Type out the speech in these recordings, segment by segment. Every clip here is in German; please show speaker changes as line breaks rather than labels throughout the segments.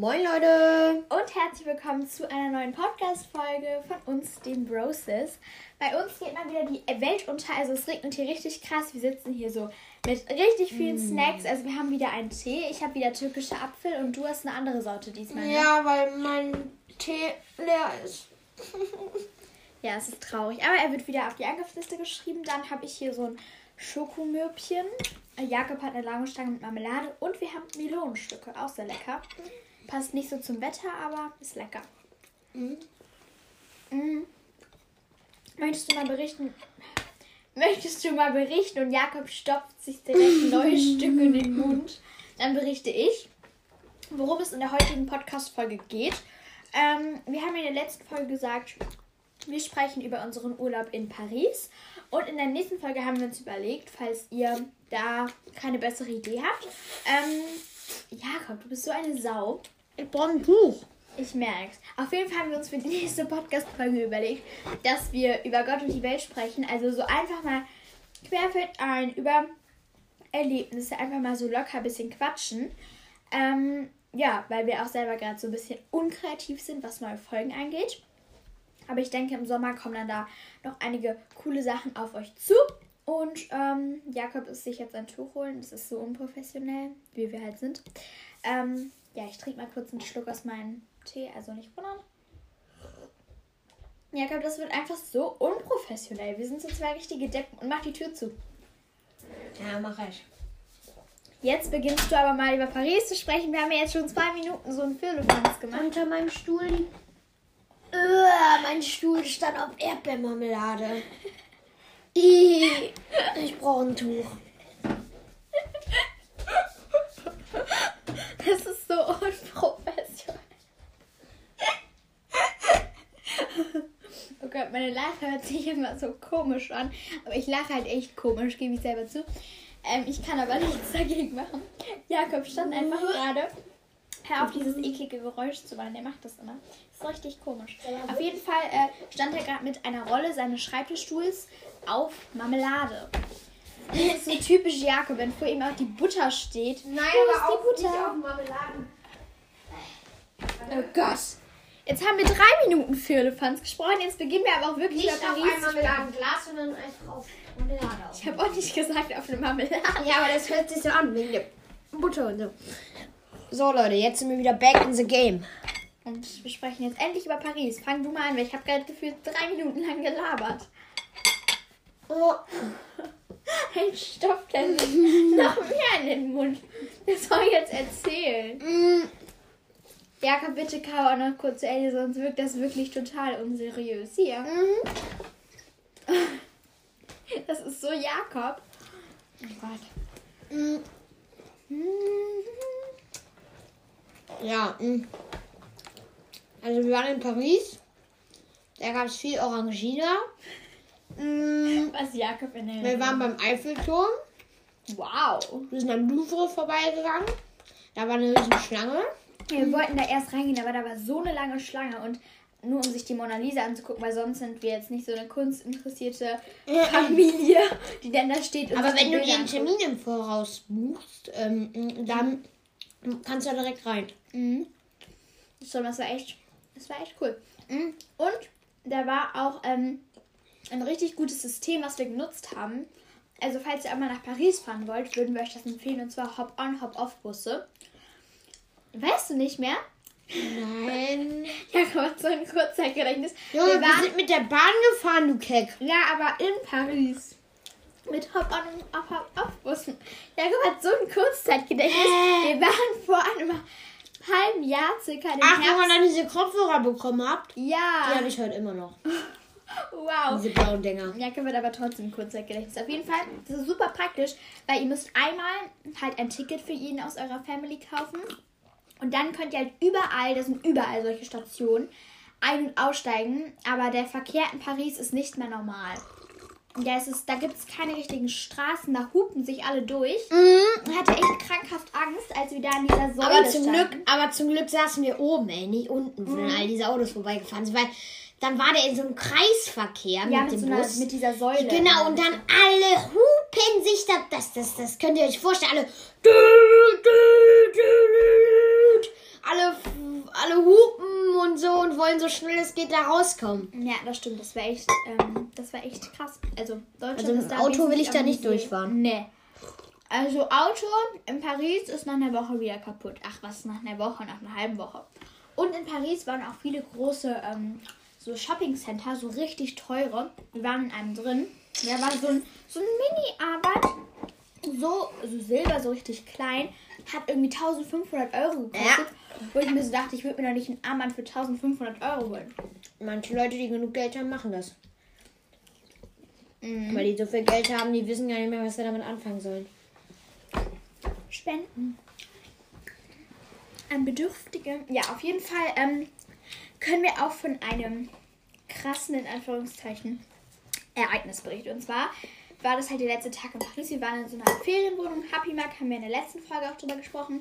Moin Leute!
Und herzlich willkommen zu einer neuen Podcast-Folge von uns, den Broses. Bei uns geht mal wieder die Welt unter, also es regnet hier richtig krass. Wir sitzen hier so mit richtig vielen mm. Snacks. Also wir haben wieder einen Tee, ich habe wieder türkische Apfel und du hast eine andere Sorte diesmal.
Ne? Ja, weil mein Tee leer ist.
ja, es ist traurig. Aber er wird wieder auf die Angriffsliste geschrieben. Dann habe ich hier so ein Schokomürbchen. Jakob hat eine lange Stange mit Marmelade und wir haben Melonenstücke, auch sehr lecker. Passt nicht so zum Wetter, aber ist lecker. Mhm. Mhm. Möchtest du mal berichten? Möchtest du mal berichten? Und Jakob stopft sich direkt neue Stücke in den Mund. Dann berichte ich, worum es in der heutigen Podcast-Folge geht. Ähm, wir haben in der letzten Folge gesagt, wir sprechen über unseren Urlaub in Paris. Und in der nächsten Folge haben wir uns überlegt, falls ihr da keine bessere Idee habt. Ähm, Jakob, du bist so eine Sau.
Ich brauche ein Buch.
Ich merke Auf jeden Fall haben wir uns für die nächste Podcast-Folge überlegt, dass wir über Gott und die Welt sprechen. Also so einfach mal querfeld ein über Erlebnisse, einfach mal so locker ein bisschen quatschen. Ähm, ja, weil wir auch selber gerade so ein bisschen unkreativ sind, was neue Folgen angeht. Aber ich denke, im Sommer kommen dann da noch einige coole Sachen auf euch zu. Und ähm, Jakob ist sich jetzt ein Tuch holen. Das ist so unprofessionell, wie wir halt sind. Ähm, ja, ich trinke mal kurz einen Schluck aus meinem Tee, also nicht wundern. Ja, ich glaube, das wird einfach so unprofessionell. Wir sind so zwei richtige Deppen und mach die Tür zu.
Ja, mach ich.
Jetzt beginnst du aber mal über Paris zu sprechen. Wir haben ja jetzt schon zwei Minuten so einen Firlefanz gemacht.
Unter meinem Stuhl. Uh, mein Stuhl stand auf Erdbeermarmelade. ich brauche ein Tuch.
Das ist so unprofessionell. Oh Gott, meine Lache hört sich immer so komisch an. Aber ich lache halt echt komisch, gebe ich selber zu. Ähm, ich kann aber nichts dagegen machen. Jakob stand einfach gerade. Hör auf, dieses eklige Geräusch zu machen. Der macht das immer. Das ist richtig komisch. Auf jeden Fall äh, stand er gerade mit einer Rolle seines Schreibtischstuhls auf Marmelade. Das ist so typisch Jakob, wenn vor ihm auch die Butter steht.
Nein, Wo aber auch Butter? nicht auf Marmeladen.
Oh Gott. Jetzt haben wir drei Minuten für Elefanz gesprochen. Jetzt beginnen wir aber auch wirklich
nicht auf ein Marmeladenglas, sondern einfach auf Marmelade.
Ich habe auch nicht gesagt auf eine Marmelade.
Ja, aber das hört sich so an wegen der Butter und so. So Leute, jetzt sind wir wieder back in the game.
Und wir sprechen jetzt endlich über Paris. Fang du mal an, weil ich habe gerade gefühlt drei Minuten lang gelabert. Oh. Ein stopft er sich noch mehr in den Mund. Das soll jetzt erzählen. Mm. Jakob, bitte kau auch noch kurz zu Ende, sonst wirkt das wirklich total unseriös. Hier. Mm. Das ist so Jakob. Oh Gott. Mm.
Ja. Also wir waren in Paris. Da gab es viel Orangina.
Mm, Was Jakob in der
Wir waren beim Eiffelturm.
Wow.
Wir sind am Louvre vorbeigegangen. Da war eine riesen Schlange.
Wir wollten da erst reingehen, aber da war so eine lange Schlange und nur um sich die Mona Lisa anzugucken, weil sonst sind wir jetzt nicht so eine kunstinteressierte Familie, die dann da steht.
aber wenn du dir einen Termin im Voraus buchst, ähm, dann kannst du da direkt rein.
Mhm. So, das war echt, das war echt cool. Mhm. Und da war auch ähm, ein richtig gutes System, was wir genutzt haben. Also falls ihr einmal nach Paris fahren wollt, würden wir euch das empfehlen. Und zwar Hop-on, Hop-off-Busse. Weißt du nicht mehr?
Nein.
ja, Gott, so ein Kurzzeitgedächtnis.
Junge, wir, wir sind mit der Bahn gefahren, du Keck.
Ja, aber in Paris. Mit Hop-on und Hop-off-Bussen. Jakob hat so ein Kurzzeitgedächtnis. Äh. Wir waren vor einem halben Jahr circa
im Ach, Herbst. wo man dann diese Kopfhörer bekommen habt?
Ja.
Die habe ich heute immer noch.
Wow.
Diese blauen Dinger.
Jacke wird aber trotzdem Kurzzeitgedächtnis. Auf jeden Fall, das ist super praktisch, weil ihr müsst einmal halt ein Ticket für jeden aus eurer Family kaufen. Und dann könnt ihr halt überall, das sind überall solche Stationen, ein- und aussteigen. Aber der Verkehr in Paris ist nicht mehr normal. Ja, es ist, da gibt es keine richtigen Straßen, da hupen sich alle durch.
Mhm.
Ich hatte echt krankhaft Angst, als wir da an dieser Säule
aber zum standen. Glück, Aber zum Glück saßen wir oben, ey, nicht unten, wo mhm. all diese Autos vorbeigefahren sind. Weil dann war der in so einem Kreisverkehr
ja,
mit,
mit
dem
so
Bus.
mit dieser Säule.
Genau, und dann alle hupen sich da. Das, das, das könnt ihr euch vorstellen. Alle. Alle alle hupen und so und wollen so schnell es geht da rauskommen.
Ja, das stimmt. Das war echt, ähm, das war echt krass. Also Deutschland
Also
ist da
Auto will ich da nicht durchfahren.
Nee. Also Auto in Paris ist nach einer Woche wieder kaputt. Ach was, nach einer Woche, nach einer halben Woche. Und in Paris waren auch viele große ähm, so Shopping-Center, so richtig teure. Wir waren in einem drin. Da war so ein, so ein Mini-Arbeit, so, so silber, so richtig klein. Hat irgendwie 1500 Euro gekostet. Wo ich mir so dachte, ich würde mir doch nicht ein Armband für 1500 Euro holen.
Manche Leute, die genug Geld haben, machen das.
Mhm.
Weil die so viel Geld haben, die wissen gar nicht mehr, was sie damit anfangen sollen.
Spenden. An Bedürftige. Ja, auf jeden Fall ähm, können wir auch von einem krassen, in Anführungszeichen, Ereignis berichten. Und zwar war das halt der letzte Tag in Paris. Wir waren in so einer Ferienwohnung. Happy Mark haben wir in der letzten Folge auch drüber gesprochen.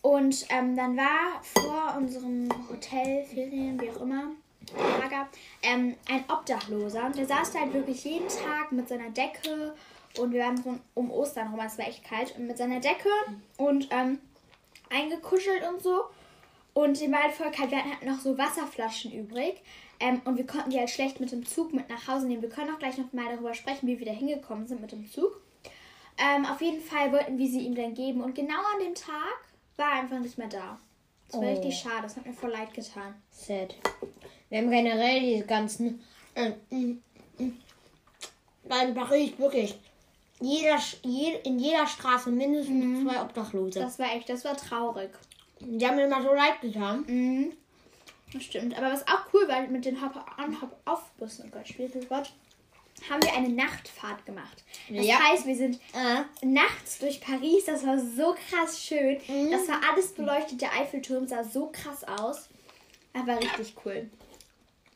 Und ähm, dann war vor unserem Hotel, Ferien, wie auch immer, Lager, ähm, ein Obdachloser. Und der saß da halt wirklich jeden Tag mit seiner Decke und wir waren so um Ostern rum, es war echt kalt, und mit seiner Decke und ähm, eingekuschelt und so. Und dem war halt voll kalt. Wir hatten noch so Wasserflaschen übrig. Ähm, und wir konnten die halt schlecht mit dem Zug mit nach Hause nehmen. Wir können auch gleich noch mal darüber sprechen, wie wir da hingekommen sind mit dem Zug. Ähm, auf jeden Fall wollten wir sie ihm dann geben. Und genau an dem Tag war er einfach nicht mehr da. Das war
Oh.
richtig schade. Das hat mir voll leid getan.
Sad. Wir haben generell diese ganzen. Äh, in Paris wirklich. Jeder, je, in jeder Straße mindestens zwei Obdachlose.
Das war echt, das war traurig.
Die haben mir immer so leid getan.
Mhm. Das stimmt. Aber was auch cool war, mit den Hop-on, Hop-off-Bussen, oh Gott, Spielgott, haben wir eine Nachtfahrt gemacht. Das
Ja.
heißt, wir sind
Äh,
nachts durch Paris. Das war so krass schön.
Mhm.
Das war alles beleuchtet. Der Eiffelturm sah so krass aus. Aber richtig cool.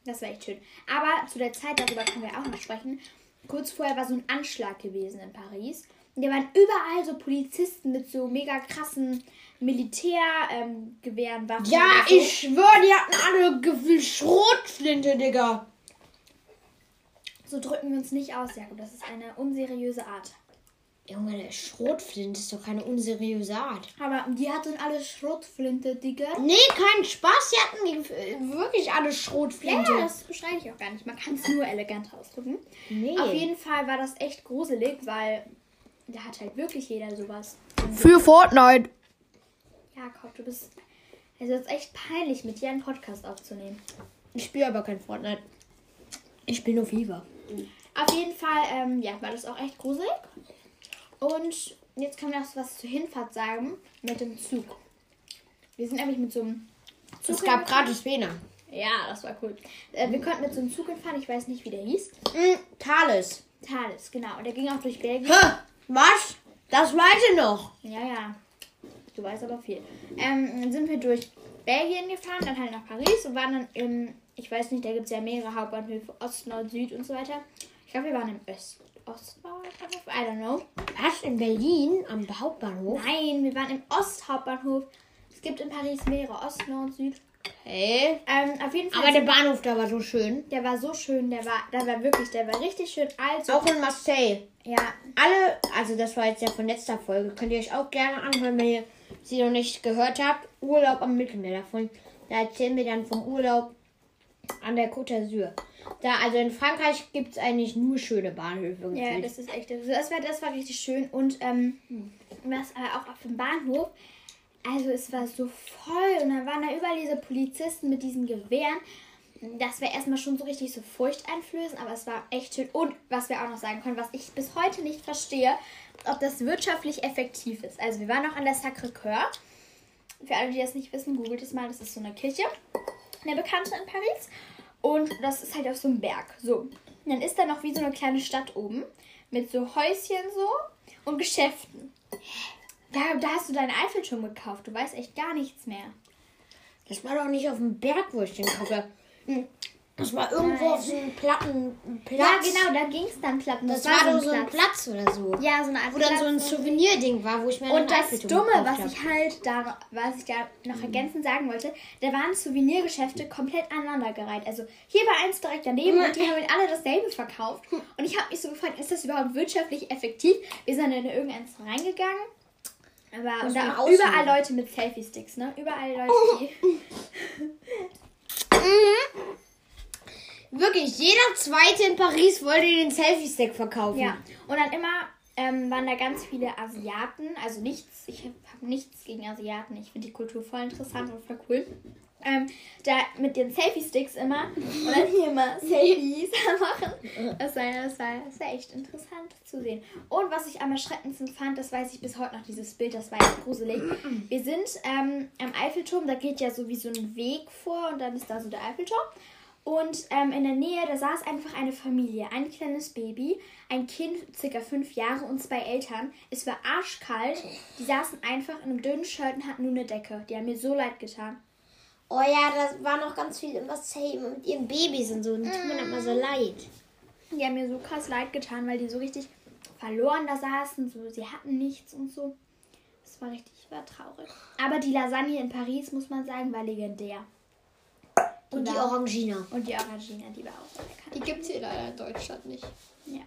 Das war echt schön. Aber zu der Zeit, darüber können wir auch noch sprechen. Kurz vorher war so ein Anschlag gewesen in Paris. Da waren überall so Polizisten mit so mega krassen Militärgewehren, ähm, Waffen.
ja,
so.
ich schwöre, die hatten alle Gefühl Schrotflinte, Digga.
So drücken wir uns nicht aus, Jakob. Das ist eine unseriöse Art.
Junge, der Schrotflinte ist doch keine unseriöse Art.
Aber die hatten alle Schrotflinte, Digga.
Nee, kein Spaß, die hatten wirklich alle Schrotflinte.
ja, das beschreibe ich auch gar nicht. Man kann es nur elegant ausdrücken.
Nee.
Auf jeden Fall war das echt gruselig, weil da hat halt wirklich jeder sowas.
Für Fortnite.
Jakob, du bist. Es ist echt peinlich, mit dir einen Podcast aufzunehmen.
Ich spiele aber kein Fortnite. Ich spiele nur FIFA.
Auf jeden Fall, ähm, ja, war das auch echt gruselig. Und jetzt kann man noch was zur Hinfahrt sagen mit dem Zug. Wir sind nämlich mit so einem Zug.
Es gab gratis Wiener.
Ja, das war cool. Äh, wir konnten mit so einem Zug hinfahren, ich weiß nicht, wie der hieß.
Mm, Thales.
Thales, genau. Und der ging auch durch Belgien.
Hä? Was? Das weiß ich noch.
Ja, ja. Du weißt aber viel. Ähm, dann sind wir durch Belgien gefahren, dann halt nach Paris und waren dann im, ich weiß nicht, da gibt es ja mehrere Hauptbahnhöfe, Ost, Nord, Süd und so weiter. Ich glaube, wir waren im Öst, Ostbahnhof, I don't know.
Was? In Berlin? Am Hauptbahnhof?
Nein, wir waren im Osthauptbahnhof. Es gibt in Paris mehrere, Ost, Nord, Süd.
Hey.
Ähm, auf jeden Fall.
Aber der Bahnhof da war so schön.
der war so schön, der war, der war wirklich, der war richtig schön alt. So,
Auch in Marseille.
ja,
Alle, also das war jetzt ja von letzter Folge, könnt ihr euch auch gerne anhören, wenn ihr sie noch nicht gehört habt. Urlaub am Mittelmeer davon. Da erzählen wir dann vom Urlaub an der Côte d'Azur. Da, also in Frankreich gibt es eigentlich nur schöne Bahnhöfe.
Ja, das ist echt. also Das war, das war richtig schön. Und ähm, was äh, auch auf dem Bahnhof. Also es war so voll und dann waren da überall diese Polizisten mit diesen Gewehren. Das wäre erstmal schon so richtig so furchteinflößend, aber es war echt schön. Und was wir auch noch sagen können, was ich bis heute nicht verstehe, ob das wirtschaftlich effektiv ist. Also wir waren auch an der Sacré-Cœur. Für alle, die das nicht wissen, googelt es mal. Das ist so eine Kirche, eine bekannte in Paris. Und das ist halt auf so einem Berg. So. Und dann ist da noch wie so eine kleine Stadt oben. Mit so Häuschen so und Geschäften. Da, da hast du deinen Eiffelturm gekauft. Du weißt echt gar nichts mehr.
Das war doch nicht auf dem Berg, wo ich den kaufe. Hm. Das war irgendwo auf so einem Platten Platz.
Ja, genau, da ging es dann Platten.
Das, war doch so ein Platz oder so.
Ja, so eine Art
Wo dann so ein. Souvenir-Ding war, wo ich mir
Und das Dumme, was ich halt da, noch- was ich da noch ergänzend sagen wollte, da waren Souvenirgeschäfte komplett aneinandergereiht. Also hier war eins direkt daneben und die haben halt alle dasselbe verkauft. Und ich habe mich so gefragt, ist das überhaupt wirtschaftlich effektiv? Wir sind dann in irgendeins reingegangen. Aber und auch überall Leute mit Selfie-Sticks, ne? Überall Leute, oh. die. Mhm.
Wirklich, jeder Zweite in Paris wollte den Selfie-Stick verkaufen.
Ja. Und dann immer ähm, waren da ganz viele Asiaten. Also nichts, ich habe nichts gegen Asiaten. Ich finde die Kultur voll interessant und voll cool. Ähm, da mit den Selfie-Sticks immer und dann hier immer Selfies machen. Das war, das, war, das war echt interessant zu sehen. Und was ich am erschreckendsten fand, das weiß ich bis heute noch, dieses Bild, das war echt gruselig. Wir sind ähm, am Eiffelturm, da geht ja so wie so ein Weg vor und dann ist da so der Eiffelturm. Und ähm, in der Nähe, da saß einfach eine Familie, ein kleines Baby, ein Kind, circa fünf Jahre und zwei Eltern. Es war arschkalt. Die saßen einfach in einem dünnen Shirt und hatten nur eine Decke. Die haben mir so leid getan.
Oh ja, da war noch ganz viel im Same mit ihren Babys und so. Und tut mir immer so leid.
Die haben mir so krass leid getan, weil die so richtig verloren da saßen. So, sie hatten nichts und so. Das war richtig, war traurig. Aber die Lasagne in Paris, muss man sagen, war legendär.
Und die
war-
Orangina.
Und die Orangina, die war auch sehr lecker.
Die gibt es hier leider in Deutschland nicht.
Ja.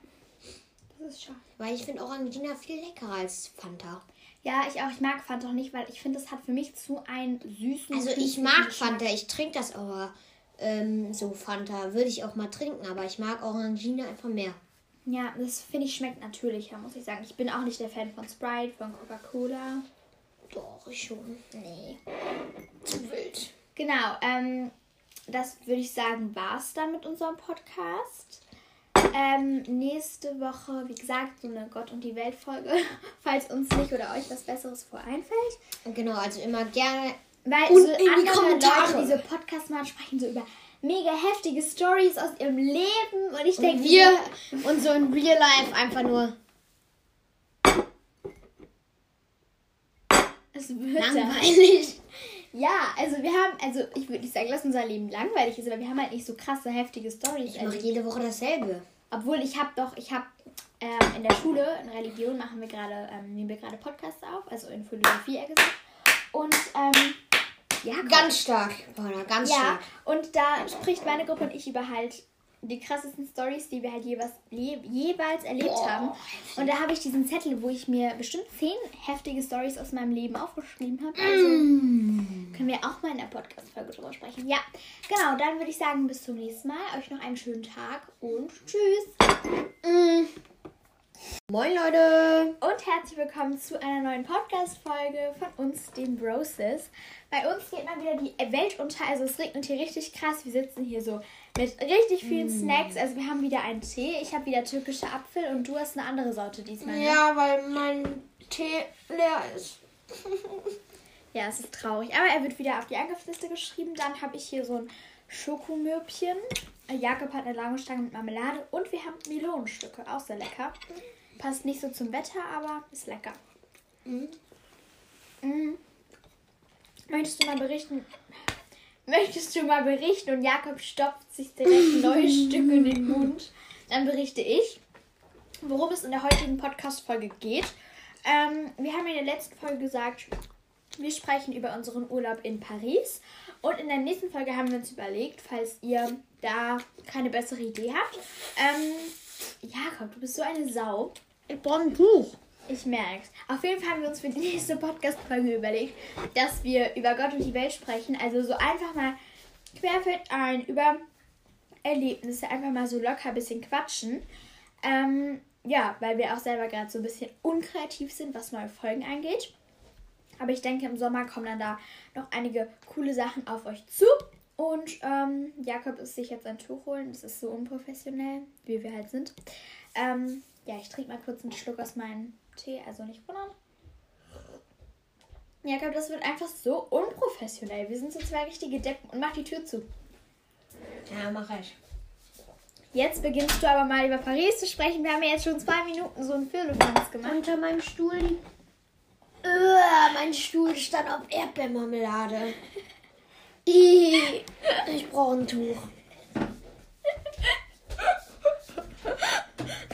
Das ist schade.
Weil ich finde Orangina viel leckerer als Fanta.
Ja, ich auch. Ich mag Fanta auch nicht, weil ich finde, es hat für mich zu einen süßen.
Also ich
künstlichen
mag
Geschmack.
Fanta, ich trinke das aber ähm, so Fanta. Würde ich auch mal trinken, aber ich mag Orangina einfach mehr.
Ja, das finde ich schmeckt natürlicher, muss ich sagen. Ich bin auch nicht der Fan von Sprite, von Coca-Cola.
Doch, ich schon.
Nee.
Zu wild.
Genau, ähm, das würde ich sagen, war es dann mit unserem Podcast. Ähm, nächste Woche, wie gesagt, so eine Gott und die Welt Folge, falls uns nicht oder euch was Besseres vor einfällt.
Genau, also immer gerne.
Weil
Und
so
in die
andere
Kommentare.
Leute, diese Podcasts machen, sprechen so über mega heftige Stories aus ihrem Leben und ich denke,
wir und so in Real Life einfach nur
es wird
langweilig.
Ja, also wir haben, also ich würde nicht sagen, dass unser Leben langweilig ist, aber wir haben halt nicht so krasse, heftige Stories.
Ich mache jede Woche dasselbe.
Obwohl ich habe doch, ich habe ähm, in der Schule, in Religion machen wir gerade, ähm, nehmen wir gerade Podcasts auf, also in Philosophie eher gesagt. Und ähm, ja,
Ganz stark, Paula, ganz
ja,
stark.
und da spricht meine Gruppe und ich über halt die krassesten Stories, die wir halt jeweils, je, jeweils erlebt
Boah,
haben. Und da habe ich diesen Zettel, wo ich mir bestimmt zehn heftige Stories aus meinem Leben aufgeschrieben habe. Also
Mm.
können wir auch mal in der Podcast-Folge drüber sprechen. Ja, genau, dann würde ich sagen, bis zum nächsten Mal. Euch noch einen schönen Tag und tschüss.
Mm. Moin Leute.
Und herzlich willkommen zu einer neuen Podcast-Folge von uns, den Broses. Bei uns geht mal wieder die Welt unter. Also es regnet hier richtig krass. Wir sitzen hier so mit richtig vielen Snacks. Also wir haben wieder einen Tee. Ich habe wieder türkische Apfel und du hast eine andere Sorte diesmal. ne?
Ja, weil mein Tee leer ist.
Ja, es ist traurig. Aber er wird wieder auf die Einkaufsliste geschrieben. Dann habe ich hier so ein Schokomöbchen. Jakob hat eine lange Stange mit Marmelade. Und wir haben Melonenstücke. Auch sehr lecker. Passt nicht so zum Wetter, aber ist lecker. Mhm. Möchtest du mal berichten? Möchtest du mal berichten? Und Jakob stopft sich direkt neue Stücke in den Mund. Dann berichte ich, worum es in der heutigen Podcast-Folge geht. Ähm, wir haben in der letzten Folge gesagt, wir sprechen über unseren Urlaub in Paris. Und in der nächsten Folge haben wir uns überlegt, falls ihr da keine bessere Idee habt. Ähm, Jakob, du bist so eine Sau.
Ich brauche ein Buch.
Ich merk's. Auf jeden Fall haben wir uns für die nächste Podcast-Folge überlegt, dass wir über Gott und die Welt sprechen. Also so einfach mal querfeld ein über Erlebnisse, einfach mal so locker ein bisschen quatschen. Ähm, ja, weil wir auch selber gerade so ein bisschen unkreativ sind, was neue Folgen angeht. Aber ich denke, im Sommer kommen dann da noch einige coole Sachen auf euch zu. Und ähm, Jakob ist sich jetzt ein Tuch holen. Das ist so unprofessionell, wie wir halt sind. Ähm, ja, ich trinke mal kurz einen Schluck aus meinem Tee, also nicht wundern. Jakob, das wird einfach so unprofessionell. Wir sind so zwei richtige Deppen und mach die Tür zu.
Ja, mach ich.
Jetzt beginnst du aber mal über Paris zu sprechen. Wir haben ja jetzt schon zwei Minuten so einen Firlefanz gemacht.
Unter meinem Stuhl liegt. Mein Stuhl stand auf Erdbeermarmelade. Ich brauche ein Tuch.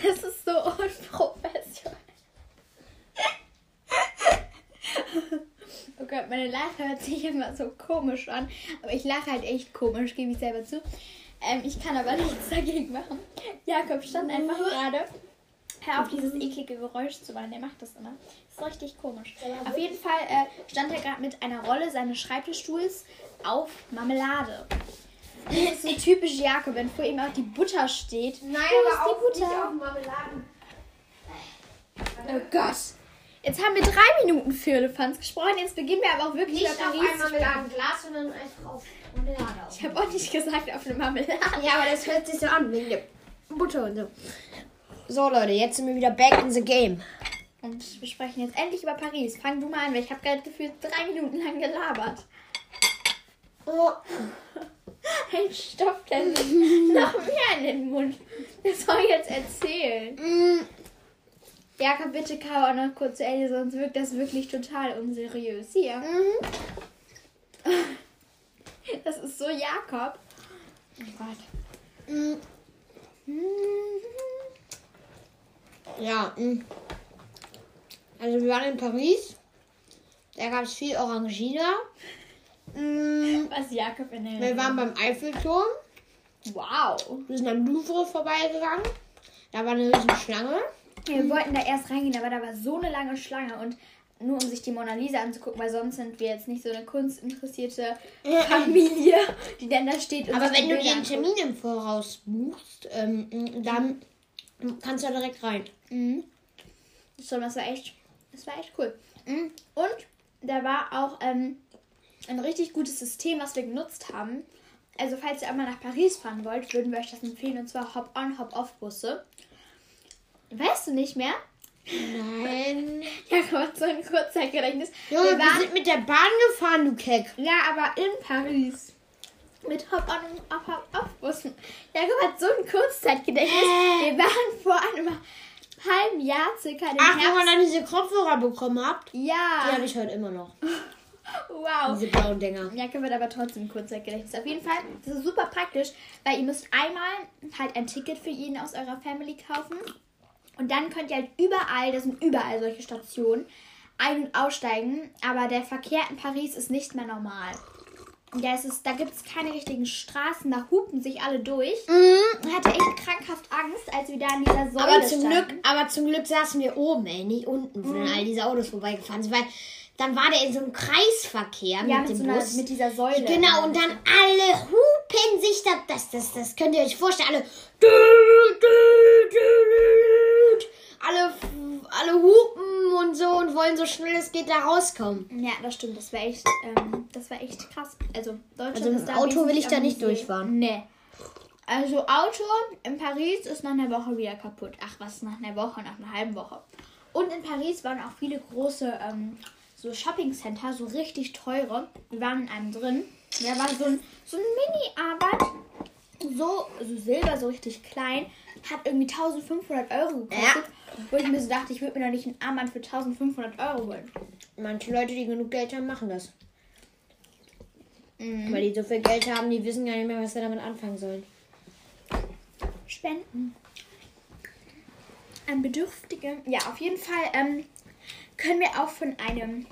Das ist so unprofessionell. Oh Gott, meine Lache hört sich immer so komisch an. Aber ich lache halt echt komisch, gebe ich selber zu. Ähm, ich kann aber nichts dagegen machen. Jakob stand einfach gerade. Hör auf, dieses eklige Geräusch zu machen. Der macht das immer. Das ist richtig komisch. Auf jeden Fall äh, stand er gerade mit einer Rolle seines Schreibtischstuhls auf Marmelade. Das ist so typisch Jakob, wenn vor ihm auch die Butter steht.
Nein, aber
die
auch nicht
Butter?
auf Marmeladen.
Oh Gott. Jetzt haben wir drei Minuten für Elefants gesprochen. Jetzt beginnen wir aber auch wirklich
Nicht auf ein. Marmeladenglas, sondern einfach auf Marmelade.
Ich habe auch nicht gesagt auf eine Marmelade.
Ja, aber das hört sich so an wegen der Butter und so. So Leute, jetzt sind wir wieder back in the game.
Und wir sprechen jetzt endlich über Paris. Fang du mal an, weil ich habe gerade gefühlt drei Minuten lang gelabert.
Oh,
Ein stopft er sich noch mehr in den Mund. Das soll ich jetzt erzählen. Jakob, bitte kau auch noch kurz zu Ende, sonst wirkt das wirklich total unseriös. Hier.
mm,
Das ist so Jakob. Oh Gott.
mm. Ja, mm. also wir waren in Paris. Da gab es viel Orangina. Mm,
Was Jakob in der
Wir waren beim Eiffelturm.
Wow.
Wir sind am Louvre vorbeigegangen. Da war eine riesen Schlange.
Wir wollten da erst reingehen, aber da war so eine lange Schlange und nur um sich die Mona Lisa anzugucken, weil sonst sind wir jetzt nicht so eine kunstinteressierte Familie, die dann da steht. Und
Aber wenn du dir einen. Termin im Voraus buchst, ähm, dann kannst du da direkt rein.
Mhm. So, das war echt, das war echt cool. Mhm. Und da war auch ähm, ein richtig gutes System, was wir genutzt haben. Also falls ihr einmal nach Paris fahren wollt, würden wir euch das empfehlen. Und zwar Hop-on, Hop-off-Busse. Weißt du nicht mehr?
Nein.
Ja, Gott, so ein Kurzzeitgedächtnis.
Junge,
wir
wir,
waren,
sind mit der Bahn gefahren, du Keck.
ja, aber in Paris. Mit Hop-on und Hop-off-Bussen. Jakob hat so ein Kurzzeitgedächtnis. Wir waren vor einem halben Jahr circa im
Ach, wo
Herbst.
man dann diese Kopfhörer bekommen habt? Die
Ja,
habe ich heute immer noch.
wow.
Diese blauen Dinger.
Jakob wird aber trotzdem Kurzzeitgedächtnis. Auf jeden Fall, das ist super praktisch, weil ihr müsst einmal halt ein Ticket für jeden aus eurer Family kaufen. Und dann könnt ihr halt überall, das sind überall solche Stationen, ein- und aussteigen. Aber der Verkehr in Paris ist nicht mehr normal. Ja, es ist, da gibt es keine richtigen Straßen, da hupen sich alle durch. Ich hatte echt krankhaft Angst, als wir da an dieser Säule
Aber zum,
standen.
Glück, aber zum Glück saßen wir oben, ey, nicht unten, wo dann all diese Autos vorbeigefahren sind. Weil dann war der in so einem Kreisverkehr
ja,
mit
mit,
dem
so einer,
Bus.
mit dieser Säule.
Genau, und dann alle hupen sich da. Das, das, das könnt ihr euch vorstellen. Alle. Alle, alle hupen und so und wollen so schnell es geht da rauskommen.
Ja, das stimmt. Das war echt, ähm, das war echt krass. Also Deutschland
Also
ist da
Auto will ich da nicht
am
durchfahren.
Nee. Also Auto in Paris ist nach einer Woche wieder kaputt. Ach was, nach einer Woche, nach einer halben Woche. Und in Paris waren auch viele große ähm, so Shopping-Center, so richtig teure. Wir waren in einem drin. Da war so ein, so ein Mini-Arbeit, so, so silber, so richtig klein. Hat irgendwie 1500 Euro gekostet. Wo ich mir so dachte, ich würde mir doch nicht ein Armband für 1500 Euro holen.
Manche Leute, die genug Geld haben, machen das.
Mhm.
Weil die so viel Geld haben, die wissen gar nicht mehr, was sie damit anfangen sollen.
Spenden. An Bedürftige. Ja, auf jeden Fall ähm, können wir auch von einem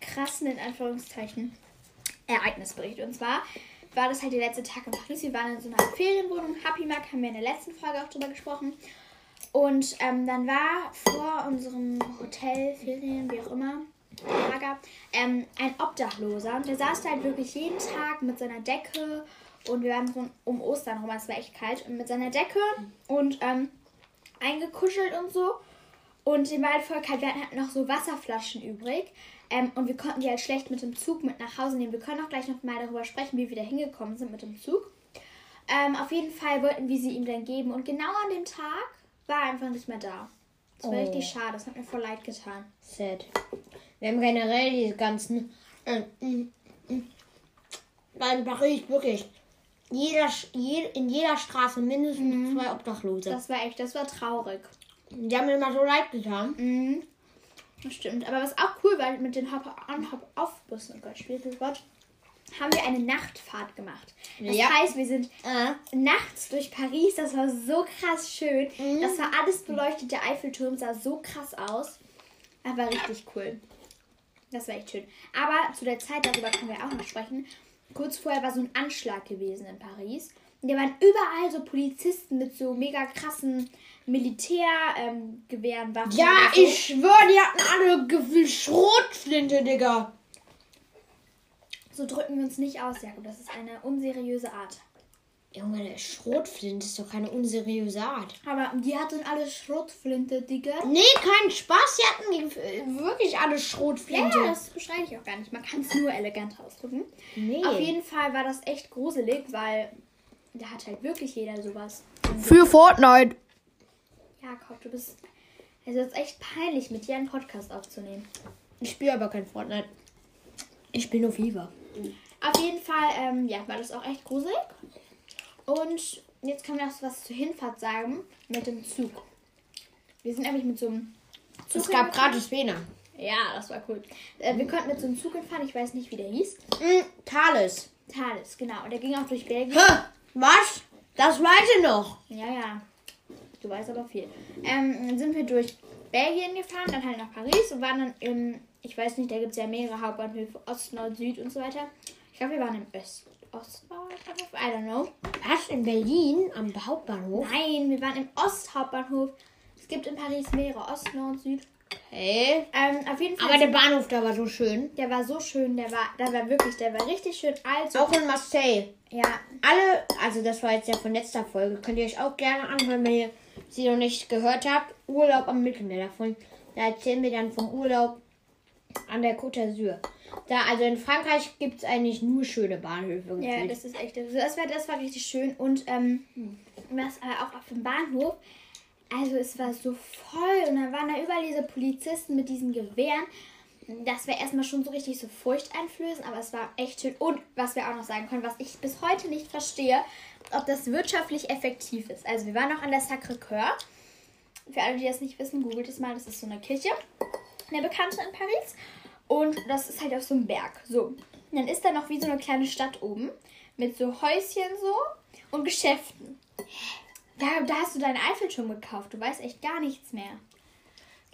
krassen, in Anführungszeichen, Ereignis berichten. Und zwar war das halt der letzte Tag in Paris. Wir waren in so einer Ferienwohnung. Happy Mark haben wir in der letzten Folge auch drüber gesprochen. Und ähm, dann war vor unserem Hotel, Ferien, wie auch immer, Lager, ähm, ein Obdachloser. Und der saß da halt wirklich jeden Tag mit seiner Decke. Und wir waren so um Ostern rum, es war echt kalt. Und mit seiner Decke und ähm, eingekuschelt und so. Und dem war halt voll kalt. Wir hatten halt noch so Wasserflaschen übrig. Ähm, und wir konnten die halt schlecht mit dem Zug mit nach Hause nehmen. Wir können auch gleich noch mal darüber sprechen, wie wir da hingekommen sind mit dem Zug. Ähm, auf jeden Fall wollten wir sie ihm dann geben. Und genau an dem Tag war einfach nicht mehr da. Das war
Oh.
richtig schade. Das hat mir voll leid getan.
Sad. Wir haben generell diese ganzen. Äh. Weil in Paris wirklich. Jeder, je, in jeder Straße mindestens zwei Obdachlose.
Das war echt, das war traurig.
Die haben mir immer so leid getan.
Mhm. Das stimmt. Aber was auch cool war, mit den Hop-on, Hop-off-Bussen, oh Gott, schwieriges Wort, haben wir eine Nachtfahrt gemacht. Das
Ja.
heißt, wir sind nachts durch Paris. Das war so krass schön. Das war alles beleuchtet. Der Eiffelturm sah so krass aus. War richtig cool. Das war echt schön. Aber zu der Zeit, darüber können wir auch noch sprechen. Kurz vorher war so ein Anschlag gewesen in Paris. Und da waren überall so Polizisten mit so mega krassen Militärgewehren, ähm, Waffen.
Ja,
so.
ich schwöre, die hatten alle Schrotflinte, Digga.
So drücken wir uns nicht aus, Jakob. Das ist eine unseriöse Art.
Junge, der Schrotflint ist doch keine unseriöse Art.
Aber die hatten alle Schrotflinte, Digga.
Nee, kein Spaß. Sie hatten äh, wirklich alle Schrotflinte.
ja, das beschreibe ich auch gar nicht. Man kann es nur elegant ausdrücken.
Nee.
Auf jeden Fall war das echt gruselig, weil da hat halt wirklich jeder sowas.
Für Fortnite.
Jakob, du bist. Also es ist echt peinlich, mit dir einen Podcast aufzunehmen.
Ich spiele aber kein Fortnite. Ich spiele nur FIFA.
Auf jeden Fall, ähm, ja, war das auch echt gruselig. Und jetzt kann man noch was zur Hinfahrt sagen mit dem Zug. Wir sind nämlich mit so einem Zug.
Es gab gratis Wiener.
Ja, das war cool. Äh, wir konnten mit so einem Zug hinfahren, ich weiß nicht, wie der hieß.
Mm, Thales.
Thales, genau. Und der ging auch durch Belgien.
Hä? Was? Das weite noch.
Ja, ja. Du weißt aber viel. Ähm, dann sind wir durch Belgien gefahren, dann halt nach Paris und waren dann im, ich weiß nicht, da gibt es ja mehrere Hauptbahnhöfe, Ost, Nord, Süd und so weiter. Ich glaube, wir waren im Öst, Ostbahnhof, I don't know.
Was? In Berlin? Am Hauptbahnhof?
Nein, wir waren im Osthauptbahnhof. Es gibt in Paris mehrere, Ost, Nord, Süd.
Hey.
Ähm, auf jeden Fall.
Aber der Bahnhof da war so schön.
der war so schön, der war, der war wirklich, der war richtig schön alt. So,
Auch in Marseille.
ja,
Alle, also das war jetzt ja von letzter Folge, könnt ihr euch auch gerne anhören, wenn ihr sie noch nicht gehört habt. Urlaub am Mittelmeer davon. Da erzählen wir dann vom Urlaub an der Côte d'Azur. Da, also in Frankreich gibt es eigentlich nur schöne Bahnhöfe.
Ja,
gefühlt.
das ist echt. Also das war, das war richtig schön. Und ähm, was äh, auch auf dem Bahnhof. Also es war so voll und dann waren da überall diese Polizisten mit diesen Gewehren. Das wäre erstmal schon so richtig so furchteinflößend, aber es war echt schön. Und was wir auch noch sagen können, was ich bis heute nicht verstehe, ob das wirtschaftlich effektiv ist. Also wir waren noch an der Sacré-Cœur. Für alle, die das nicht wissen, googelt es mal. Das ist so eine Kirche, eine bekannte in Paris. Und das ist halt auf so einem Berg. So. Und dann ist da noch wie so eine kleine Stadt oben. Mit so Häuschen so und Geschäften. Da, da hast du deinen Eiffelturm gekauft. Du weißt echt gar nichts mehr.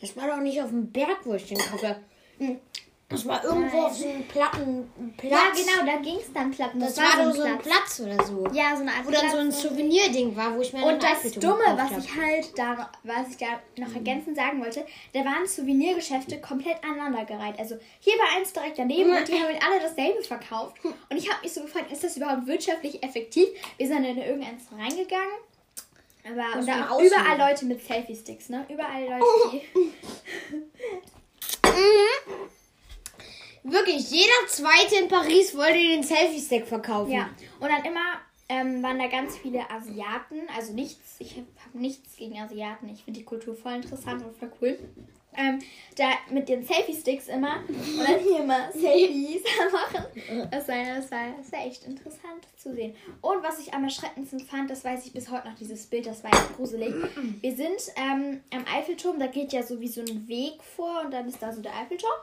Das war doch nicht auf dem Berg, wo ich den kaufe. Hm. Das war irgendwo auf so einem platten Platz.
Ja, genau, da ging es dann Platten.
Das, war doch so ein Platz oder so.
Ja, so eine Art
Wo dann so ein
Platz.
Souvenir-Ding war, wo ich mir
Und das Dumme, was
hab.
ich halt da, was ich da noch ergänzend sagen wollte, da waren Souvenirgeschäfte komplett aneinandergereiht. Also hier war eins direkt daneben und die haben alle dasselbe verkauft. Und ich habe mich so gefragt, ist das überhaupt wirtschaftlich effektiv? Wir sind in irgendeins reingegangen. Aber und da auch überall Leute mit Selfie-Sticks, ne? Überall Leute, die.
Wirklich, jeder Zweite in Paris wollte den Selfie-Stick verkaufen.
Ja, und dann immer ähm, waren da ganz viele Asiaten. Also nichts, ich habe nichts gegen Asiaten. Ich finde die Kultur voll interessant und voll cool. Ähm, da mit den Selfie-Sticks immer und dann hier immer Selfies machen. Das war, das, war, das war echt interessant zu sehen. Und was ich am erschreckendsten fand, das weiß ich bis heute noch, dieses Bild, das war echt gruselig. Wir sind ähm, am Eiffelturm, da geht ja so wie so ein Weg vor und dann ist da so der Eiffelturm.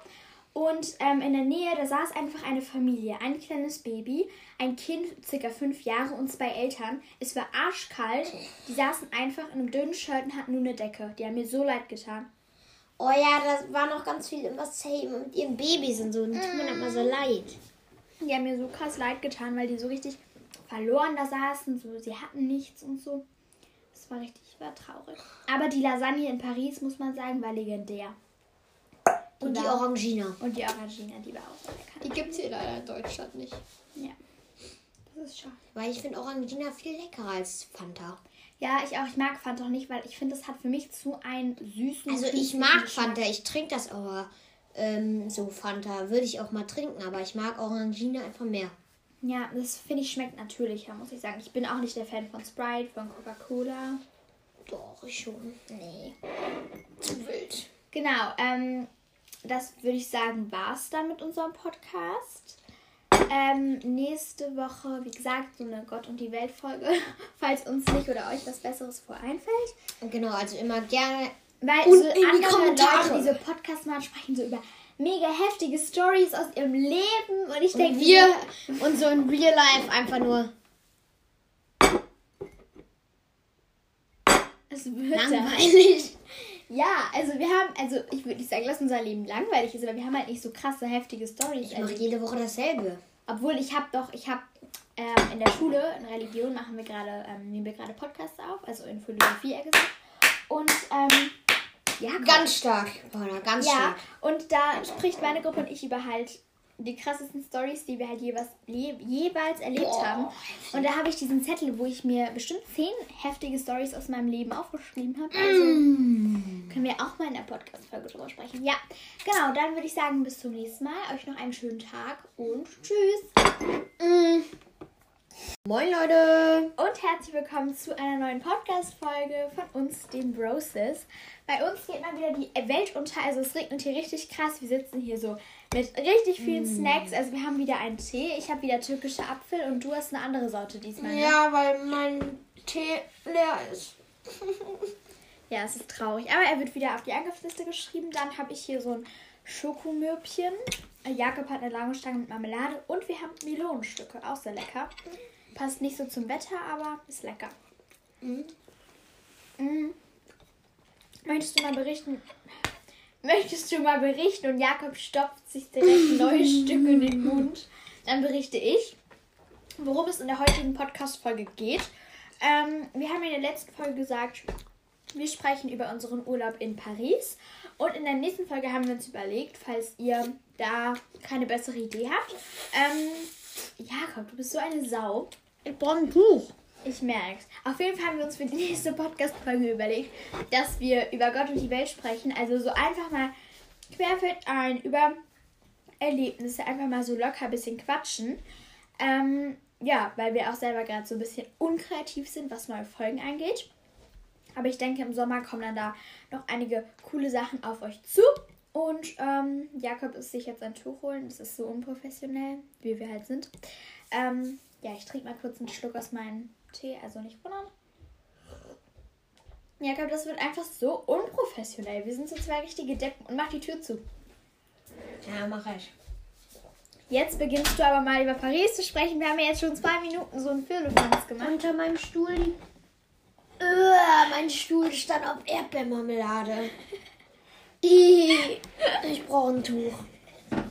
Und ähm, in der Nähe, da saß einfach eine Familie, ein kleines Baby, ein Kind, circa fünf Jahre und zwei Eltern. Es war arschkalt. Die saßen einfach in einem dünnen Shirt und hatten nur eine Decke. Die haben mir so leid getan.
Oh ja, da waren noch ganz viele im Marseille mit ihren Babys und so. Die tun mir immer so leid.
Die haben mir so krass leid getan, weil die so richtig verloren da saßen. So, sie hatten nichts und so. Das war richtig, war traurig. Aber die Lasagne in Paris, muss man sagen, war legendär.
Und die Orangina.
Und die Orangina, die war auch sehr lecker.
Die gibt es hier leider in Deutschland nicht.
Ja. Das ist schade.
Weil ich finde Orangina viel leckerer als Fanta.
Ja, ich auch. Ich mag Fanta auch nicht, weil ich finde, es hat für mich zu einen süßen.
Also ich mag
Geschmack.
Fanta, ich trinke das aber ähm, so Fanta. Würde ich auch mal trinken, aber ich mag Orangina einfach mehr.
Ja, das finde ich schmeckt natürlicher, muss ich sagen. Ich bin auch nicht der Fan von Sprite, von Coca-Cola.
Doch, ich schon.
Nee.
Zu wild.
Genau, ähm, das würde ich sagen, war es dann mit unserem Podcast. Ähm, nächste Woche, wie gesagt, so eine Gott und die Welt Folge, falls uns nicht oder euch was Besseres vor einfällt.
Genau, also immer gerne.
Weil
Und
so
in die
andere
Kommentare.
Leute, diese Podcasts machen, sprechen so über mega heftige Stories aus ihrem Leben und ich denke,
wir und so in Real Life einfach nur
es wird
langweilig.
Ja, also wir haben, also ich würde nicht sagen, dass unser Leben langweilig ist, aber wir haben halt nicht so krasse, heftige Stories.
Ich mache jede Woche dasselbe.
Obwohl ich habe doch, ich habe ähm, in der Schule, in Religion machen wir gerade, ähm, nehmen wir gerade Podcasts auf, also in Philosophie eher gesagt. Und ähm, ja.
Ganz stark, Paula, ganz
ja,
stark.
und da spricht meine Gruppe und ich über halt die krassesten Stories, die wir halt jeweils, je, jeweils erlebt
Boah,
haben. Und da habe ich diesen Zettel, wo ich mir bestimmt zehn heftige Stories aus meinem Leben aufgeschrieben habe. Also
Mm.
können wir auch mal in der Podcast-Folge drüber sprechen. Ja, genau. Dann würde ich sagen, bis zum nächsten Mal. Euch noch einen schönen Tag und tschüss.
Moin Leute.
Und herzlich willkommen zu einer neuen Podcast-Folge von uns, den Broses. Bei uns geht mal wieder die Welt unter. Also es regnet hier richtig krass. Wir sitzen hier so mit richtig vielen Snacks. Also wir haben wieder einen Tee. Ich habe wieder türkische Apfel und du hast eine andere Sorte diesmal. ne?
Ja, weil mein Tee leer ist.
Ja, es ist traurig. Aber er wird wieder auf die Angriffsliste geschrieben. Dann habe ich hier so ein Schokomürbchen. Jakob hat eine lange Stange mit Marmelade. Und wir haben Melonenstücke. Auch sehr lecker. Passt nicht so zum Wetter, aber ist lecker.
Mhm.
Mhm. Möchtest du mal berichten? Möchtest du mal berichten? Und Jakob stopft sich direkt neue Stücke in den Mund. Dann berichte ich, worum es in der heutigen Podcast-Folge geht. Ähm, wir haben in der letzten Folge gesagt, wir sprechen über unseren Urlaub in Paris. Und in der nächsten Folge haben wir uns überlegt, falls ihr da keine bessere Idee habt. Ähm, Jakob, du bist so eine Sau.
Ich brauche ein Tuch.
Ich merk's. Auf jeden Fall haben wir uns für die nächste Podcast-Folge überlegt, dass wir über Gott und die Welt sprechen. Also so einfach mal querfeld ein über Erlebnisse, einfach mal so locker ein bisschen quatschen. Ähm, ja, weil wir auch selber gerade so ein bisschen unkreativ sind, was neue Folgen angeht. Aber ich denke, im Sommer kommen dann da noch einige coole Sachen auf euch zu. Und ähm, Jakob ist sich jetzt ein Tuch holen. Das ist so unprofessionell, wie wir halt sind. Ähm, ja, ich trinke mal kurz einen Schluck aus meinem Tee, also nicht wundern. Jakob, das wird einfach so unprofessionell. Wir sind so zwei richtige Deppen und mach die Tür zu.
Ja, mach ich.
Jetzt beginnst du aber mal über Paris zu sprechen. Wir haben ja jetzt schon zwei Minuten so einen Firlefanz gemacht.
Unter meinem Stuhl. Uah, mein Stuhl stand auf Erdbeermarmelade. Ich brauche ein Tuch.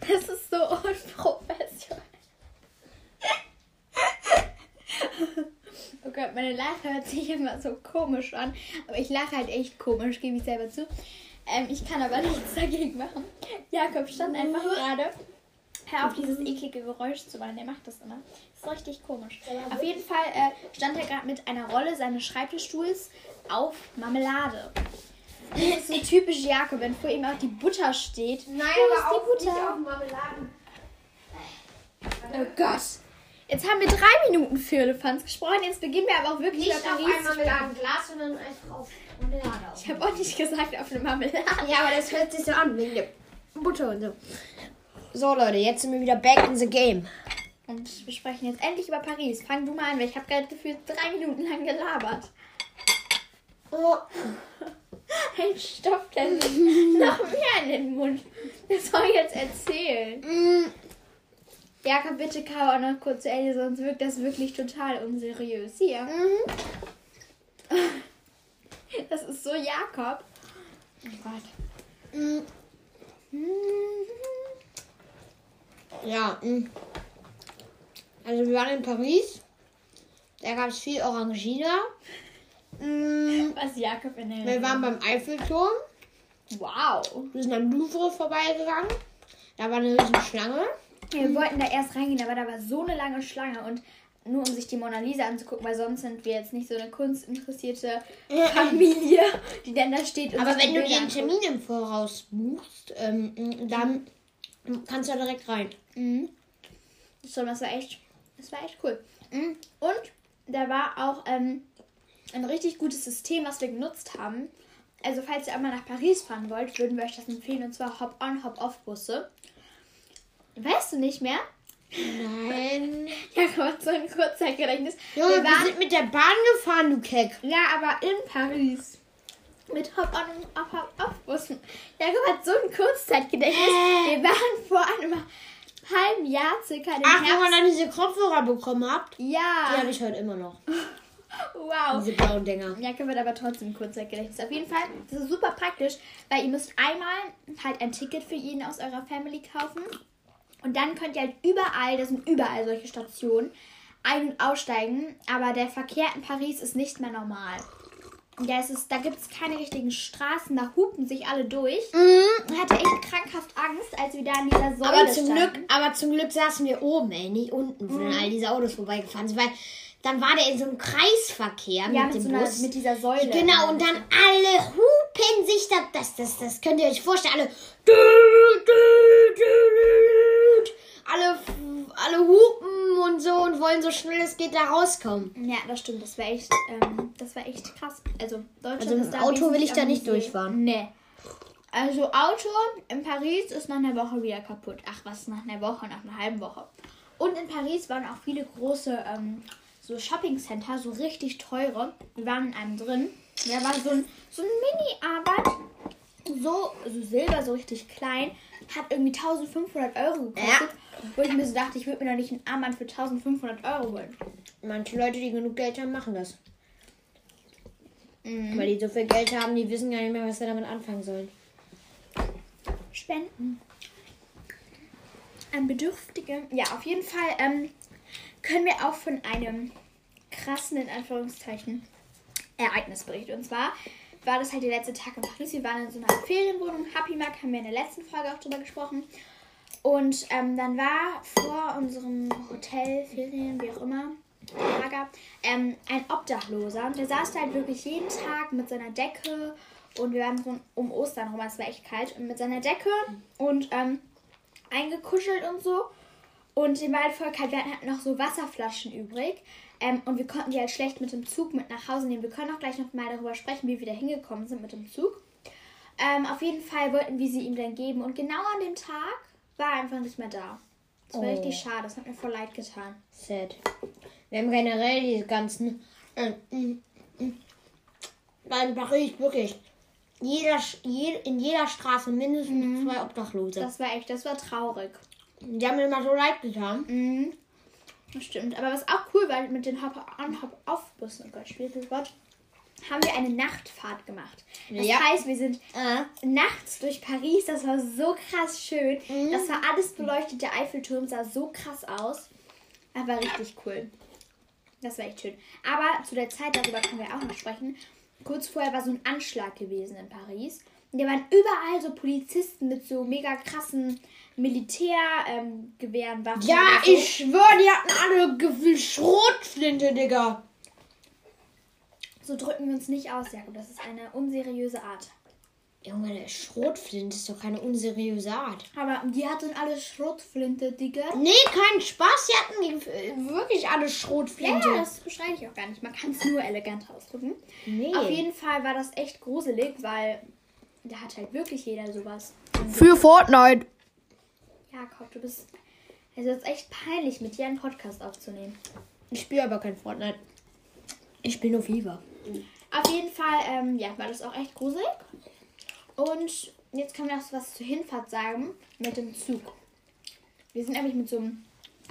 Das ist so unprofessionell. Oh Gott, meine Lache hört sich immer so komisch an. Aber ich lache halt echt komisch, gebe ich selber zu. Ähm, ich kann aber nichts dagegen machen. Jakob stand einfach gerade. Hör auf, dieses eklige Geräusch zu machen. Der macht das immer. Das ist richtig komisch. Auf jeden Fall äh, stand er gerade mit einer Rolle seines Schreibtischstuhls auf Marmelade. Das ist so typisch Jakob, wenn vor ihm auch die Butter steht.
Nein,
Wo ist die Butter?
Marmeladen.
Oh Gott. Jetzt haben wir drei Minuten für Elefanz gesprochen. Jetzt beginnen wir aber auch wirklich
Nicht auf
Paris
ein. Marmeladenglas, sondern einfach auf Marmelade.
Ich habe auch nicht gesagt auf eine Marmelade.
Ja, aber das hört sich so an wegen der Butter und so. So Leute, jetzt sind wir wieder back in the game.
Und wir sprechen jetzt endlich über Paris. Fang du mal an, weil ich habe gerade gefühlt drei Minuten lang gelabert.
Oh,
Ein Stoff, der sich noch mehr in den Mund. Das soll ich jetzt erzählen. Jakob, bitte kau auch noch kurz zu Ende, sonst wirkt das wirklich total unseriös. Hier.
mhm.
Das ist so Jakob. Oh Gott.
Mm. Ja, mm. also wir waren in Paris. Da gab es viel Orangina. Mm,
Was Jakob in der.
Wir waren beim Eiffelturm.
Wow.
Wir sind am Louvre vorbeigegangen. Da war eine riesen Schlange.
Wir wollten da erst reingehen, aber da war so eine lange Schlange und nur um sich die Mona Lisa anzugucken, weil sonst sind wir jetzt nicht so eine kunstinteressierte Familie, die dann da steht. Und
Aber wenn du den
anguckt.
Termin im Voraus buchst, ähm, dann kannst du da direkt rein.
Mhm. So, das war echt, das war echt cool. Mhm. Und da war auch ähm, ein richtig gutes System, was wir genutzt haben. Also falls ihr einmal nach Paris fahren wollt, würden wir euch das empfehlen. Und zwar Hop-on, Hop-off-Busse. Weißt du nicht mehr?
Nein.
Ja, Gott, so ein Kurzzeitgedächtnis.
Junge,
wir
wir sind mit der Bahn gefahren, du Keck.
Ja, aber in Paris. Mit Hop-on und Hop-off-Bussen. Jakob hat so ein Kurzzeitgedächtnis.
Hä?
Wir waren vor einem halben Jahr circa im
Ach,
Herbst.
man dann diese Kopfhörer bekommen habt? Die
Ja,
habe ich heute immer noch.
wow.
Diese blauen Dinger.
Jakob wird aber trotzdem Kurzzeitgedächtnis. Auf jeden Fall, das ist super praktisch, weil ihr müsst einmal halt ein Ticket für jeden aus eurer Family kaufen. Und dann könnt ihr halt überall, das sind überall solche Stationen, ein- und aussteigen. Aber der Verkehr in Paris ist nicht mehr normal. Ja, es ist, da gibt es keine richtigen Straßen, da hupen sich alle durch.
Mhm.
Ich hatte echt krankhaft Angst, als wir da an dieser Säule
Aber zum,
standen.
Glück, aber zum Glück saßen wir oben, ey, nicht unten, wo dann all diese Autos vorbeigefahren sind. Weil dann war der in so einem Kreisverkehr
Ja,
mit
mit,
dem
so einer,
Bus.
mit dieser Säule.
Genau, und dann alle hupen sich da. Das, das, das könnt ihr euch vorstellen. Alle. Alle, alle hupen und so und wollen so schnell es geht da rauskommen.
Ja, das stimmt. Das war echt, ähm, das war echt krass. Also Deutschland
Also
ist da
Auto will ich da nicht durchfahren.
Nee. Also Auto in Paris ist nach einer Woche wieder kaputt. Ach was, nach einer Woche, nach einer halben Woche. Und in Paris waren auch viele große ähm, so Shopping-Center, so richtig teure. Wir waren in einem drin. Da war so ein, so ein Mini-Arbeit, so, so silber, so richtig klein. Hat irgendwie 1500 Euro gekostet. Wo ich mir so dachte, ich würde mir doch nicht ein Armband für 1500 Euro holen.
Manche Leute, die genug Geld haben, machen das.
Mhm.
Weil die so viel Geld haben, die wissen gar nicht mehr, was sie damit anfangen sollen.
Spenden. An Bedürftige. Ja, auf jeden Fall ähm, können wir auch von einem krassen, in Anführungszeichen, Ereignis berichten. Und zwar war das halt der letzte Tag in Paris. Wir waren in so einer Ferienwohnung. Happy Mark haben wir in der letzten Folge auch drüber gesprochen. Und ähm, dann war vor unserem Hotel, Ferien, wie auch immer, Lager, ähm, ein Obdachloser. Der saß da halt wirklich jeden Tag mit seiner Decke und wir waren so um Ostern rum, es war echt kalt, und mit seiner Decke und ähm, eingekuschelt und so. Und dem war halt voll kalt. Wir hatten halt noch so Wasserflaschen übrig. Ähm, und wir konnten die halt schlecht mit dem Zug mit nach Hause nehmen. Wir können auch gleich noch mal darüber sprechen, wie wir da hingekommen sind mit dem Zug. Ähm, auf jeden Fall wollten wir sie ihm dann geben. Und genau an dem Tag war einfach nicht mehr da. Das war
Oh.
richtig schade. Das hat mir voll leid getan.
Sad. Wir haben generell diese ganzen. Äh, mm, mm. Weil in Paris wirklich. Jeder, je, in jeder Straße mindestens zwei Obdachlose.
Das war echt, das war traurig.
Die haben mir immer so leid getan.
Mhm. Das stimmt. Aber was auch cool war, mit den Hop-on, Hop-off-Bussen, oh Gott, schwieriges Wort, haben wir eine Nachtfahrt gemacht. Das
Ja.
heißt, wir sind
Äh,
nachts durch Paris. Das war so krass schön.
Mhm.
Das war alles beleuchtet. Der Eiffelturm sah so krass aus. Aber richtig cool. Das war echt schön. Aber zu der Zeit, darüber können wir auch noch sprechen. Kurz vorher war so ein Anschlag gewesen in Paris. Und da waren überall so Polizisten mit so mega krassen Militärgewehren, ähm, Waffen.
ja,
so.
ich schwöre, die hatten alle Schrotflinte, Digga.
So drücken wir uns nicht aus, Jakob. Das ist eine unseriöse Art.
Junge, der Schrotflinte ist doch keine unseriöse Art.
Aber die hatten alle Schrotflinte, Digga.
Nee, kein Spaß, die hatten die, wirklich alle Schrotflinte.
ja, das beschreibe ich auch gar nicht. Man kann es nur elegant ausdrücken.
Nee.
Auf jeden Fall war das echt gruselig, weil da hat halt wirklich jeder sowas.
Für Fortnite.
Jakob, du bist. Also es ist echt peinlich, mit dir einen Podcast aufzunehmen.
Ich spiele aber kein Fortnite. Ich spiele nur FIFA.
Auf jeden Fall, ähm, ja, war das auch echt gruselig. Und jetzt können wir noch was zur Hinfahrt sagen mit dem Zug. Wir sind nämlich mit so einem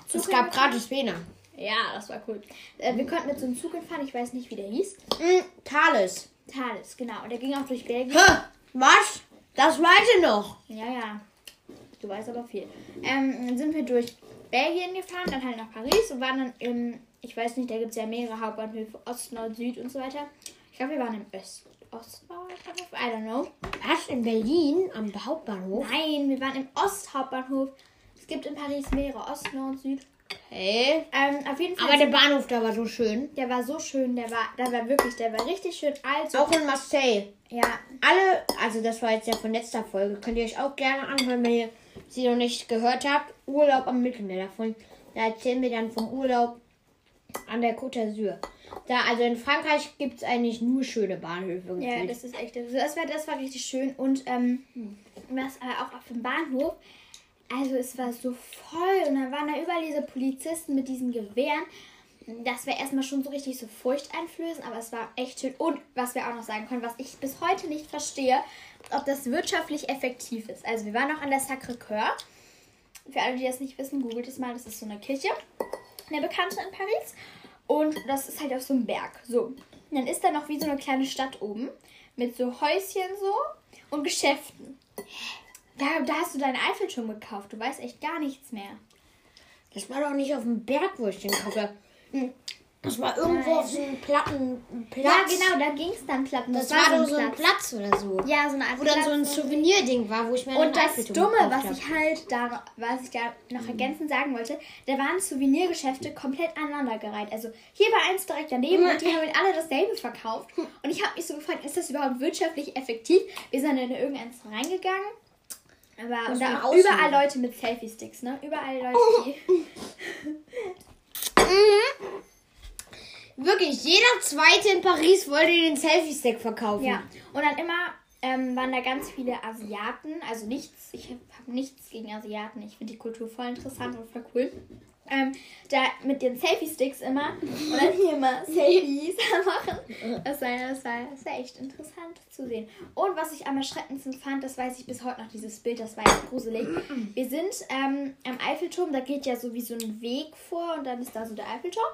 Zug.
Es gab gratis Pena.
Ja, das war cool. Äh, wir konnten mit so einem Zug hinfahren, ich weiß nicht, wie der hieß.
Mm, Thales.
Thales, genau. Und der ging auch durch Belgien.
Hä? Was? Das weiß ich noch.
Ja, ja. Du weißt aber viel. Ähm, dann sind wir durch Belgien gefahren, dann halt nach Paris und waren dann im, ich weiß nicht, da gibt es ja mehrere Hauptbahnhöfe, Ost, Nord, Süd und so weiter. Ich glaube, wir waren im Öst, Ostbahnhof, I don't know.
Was? In Berlin? Am Hauptbahnhof?
Nein, wir waren im Osthauptbahnhof. Es gibt in Paris mehrere, Ost, Nord, Süd.
Hey.
Ähm, auf jeden Fall.
Aber der Bahnhof da war so schön.
der war so schön, der war, der war wirklich, der war richtig schön alt. So,
Auch in Marseille.
ja,
Alle, also das war jetzt ja von letzter Folge, könnt ihr euch auch gerne anhören, wenn ihr sie noch nicht gehört habt. Urlaub am Mittelmeer davon. Da erzählen wir dann vom Urlaub an der Côte d'Azur. Da, also in Frankreich gibt es eigentlich nur schöne Bahnhöfe.
Ja,
gefühlt.
das ist echt. Das war, das war richtig schön. Und ähm, was aber auch auf dem Bahnhof. Also es war so voll und da waren da überall diese Polizisten mit diesen Gewehren. Das war erstmal schon so richtig so furchteinflößend, aber es war echt schön. Und was wir auch noch sagen können, was ich bis heute nicht verstehe, ob das wirtschaftlich effektiv ist. Also wir waren noch an der Sacré-Cœur. Für alle, die das nicht wissen, googelt es mal. Das ist so eine Kirche, eine bekannte in Paris. Und das ist halt auf so einem Berg. So. Und dann ist da noch wie so eine kleine Stadt oben. Mit so Häuschen so und Geschäften. Da, da hast du deinen Eiffelturm gekauft. Du weißt echt gar nichts mehr.
Das war doch nicht auf dem Berg, wo ich den gucke. Das war irgendwo
Nein.
auf so einem Platten, Platz.
Ja, genau, da ging es dann Platten.
Das, war doch so ein Platz oder so.
Ja, so eine Art
Wo dann so ein
Platz.
Souvenir-Ding war, wo ich mir
Und das Dumme, was ich halt da, was ich da noch ergänzend sagen wollte, da waren Souvenirgeschäfte komplett aneinandergereiht. Also hier war eins direkt daneben und die haben halt alle dasselbe verkauft. Und ich habe mich so gefragt, ist das überhaupt wirtschaftlich effektiv? Wir sind dann in irgendeins reingegangen. Aber und
war
da auch überall Leute mit Selfie-Sticks, ne? Überall Leute, die.
Wirklich, jeder Zweite in Paris wollte den Selfie-Stick verkaufen.
Ja. Und dann immer ähm, waren da ganz viele Asiaten. Also nichts, ich habe nichts gegen Asiaten. Ich finde die Kultur voll interessant und voll cool. Ähm, da mit den Selfie-Sticks immer und dann hier immer Selfies machen. Das war, das, war, das war echt interessant zu sehen. Und was ich am erschreckendsten fand, das weiß ich bis heute noch, dieses Bild, das war echt gruselig. Wir sind ähm, am Eiffelturm, da geht ja so wie so ein Weg vor und dann ist da so der Eiffelturm.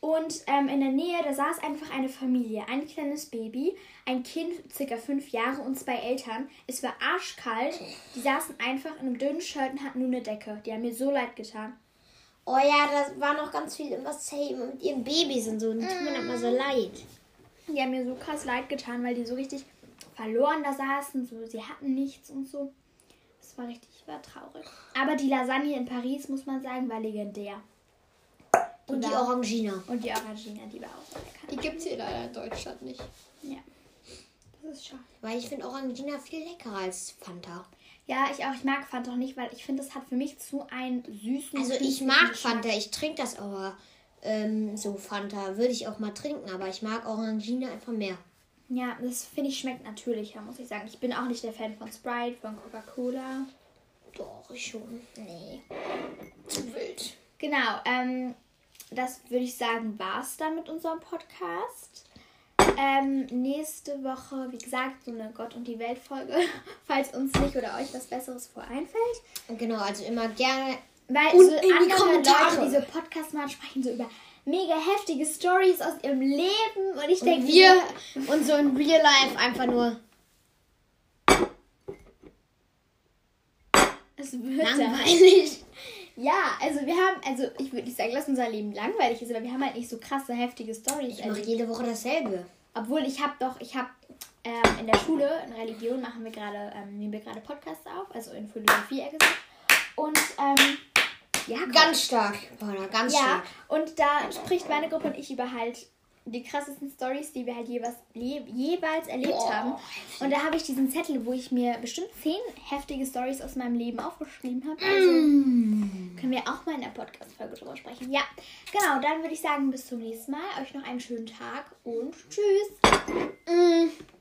Und ähm, in der Nähe, da saß einfach eine Familie, ein kleines Baby, ein Kind, circa fünf Jahre und zwei Eltern. Es war arschkalt. Die saßen einfach in einem dünnen Shirt und hatten nur eine Decke. Die haben mir so leid getan.
Oh ja, da waren noch ganz viele immer safe mit ihren Babys und so. Und die tun mir immer so leid.
Die haben mir so krass leid getan, weil die so richtig verloren da saßen. So, sie hatten nichts und so. Das war richtig, war traurig. Aber die Lasagne in Paris, muss man sagen, war legendär.
Und die Orangina.
Und die Orangina, die war auch sehr lecker.
Die gibt's hier leider in Deutschland nicht.
Ja. Das ist schade.
Weil ich finde Orangina viel leckerer als Fanta.
Ja, ich auch. Ich mag Fanta auch nicht, weil ich finde, das hat für mich zu einen süßen.
Also ich mag
Geschmack.
Fanta, ich trinke das aber ähm, so Fanta. Würde ich auch mal trinken, aber ich mag Orangina einfach mehr.
Ja, das finde ich schmeckt natürlicher, muss ich sagen. Ich bin auch nicht der Fan von Sprite, von Coca-Cola.
Doch, ich schon.
Nee.
Zu wild.
Genau, ähm, das würde ich sagen, war es dann mit unserem Podcast. Ähm, nächste Woche, wie gesagt, so eine Gott und die Welt Folge, falls uns nicht oder euch was Besseres vor einfällt.
Genau, also immer gerne.
Weil
Und
so
in die
andere
Kommentare.
Leute, diese Podcasts machen, sprechen so über mega heftige Stories aus ihrem Leben und ich denke,
wir und so in Real Life einfach nur
es wird
langweilig.
Ja, also wir haben, also ich würde nicht sagen, lass unser Leben langweilig ist, aber wir haben halt nicht so krasse, heftige Stories.
Ich mache jede Woche dasselbe.
Obwohl ich habe doch, ich habe ähm, in der Schule, in Religion machen wir gerade, ähm, nehmen wir gerade Podcasts auf, also in Philosophie eher gesagt. Und ähm, ja,
Ganz stark, Paula, ganz
ja,
stark.
und da spricht meine Gruppe und ich über halt die krassesten Stories, die wir halt jeweils, je, jeweils erlebt
Boah,
haben. Und da habe ich diesen Zettel, wo ich mir bestimmt zehn heftige Stories aus meinem Leben aufgeschrieben habe. Also können wir auch mal in der Podcast-Folge drüber sprechen. Ja, genau, dann würde ich sagen, bis zum nächsten Mal. Euch noch einen schönen Tag und tschüss.
Mm.